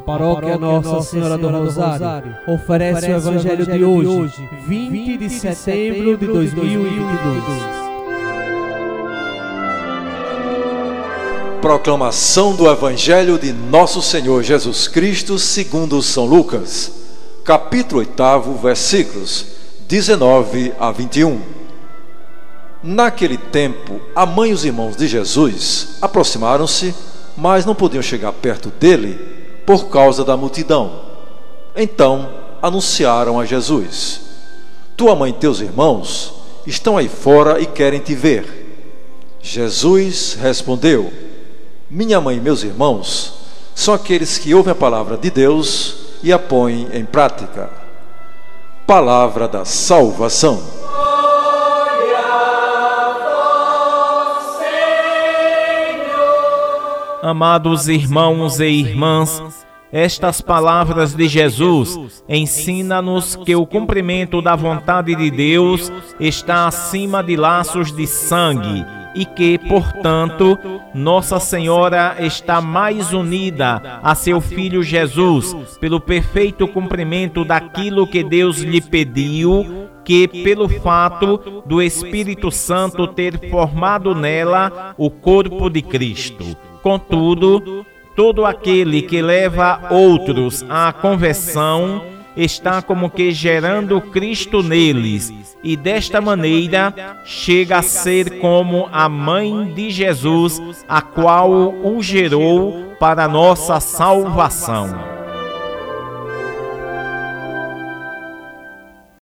paróquia Nossa Senhora do Rosário oferece o Evangelho de hoje, 20 de setembro de 2022. Proclamação do Evangelho de Nosso Senhor Jesus Cristo, segundo São Lucas, capítulo 8, versículos 19 a 21. Naquele tempo, a mãe e os irmãos de Jesus aproximaram-se, mas não podiam chegar perto dele por causa da multidão. Então anunciaram a Jesus: Tua mãe e teus irmãos estão aí fora e querem te ver. Jesus respondeu: Minha mãe e meus irmãos são aqueles que ouvem a palavra de Deus e a põem em prática. Palavra da salvação. Amados irmãos e irmãs, estas palavras de Jesus ensina-nos que o cumprimento da vontade de Deus está acima de laços de sangue e que, portanto, Nossa Senhora está mais unida a seu Filho Jesus pelo perfeito cumprimento daquilo que Deus lhe pediu que pelo fato do Espírito Santo ter formado nela o corpo de Cristo. Contudo, todo aquele que leva outros à conversão está como que gerando Cristo neles, e desta maneira chega a ser como a mãe de Jesus, a qual o gerou para nossa salvação.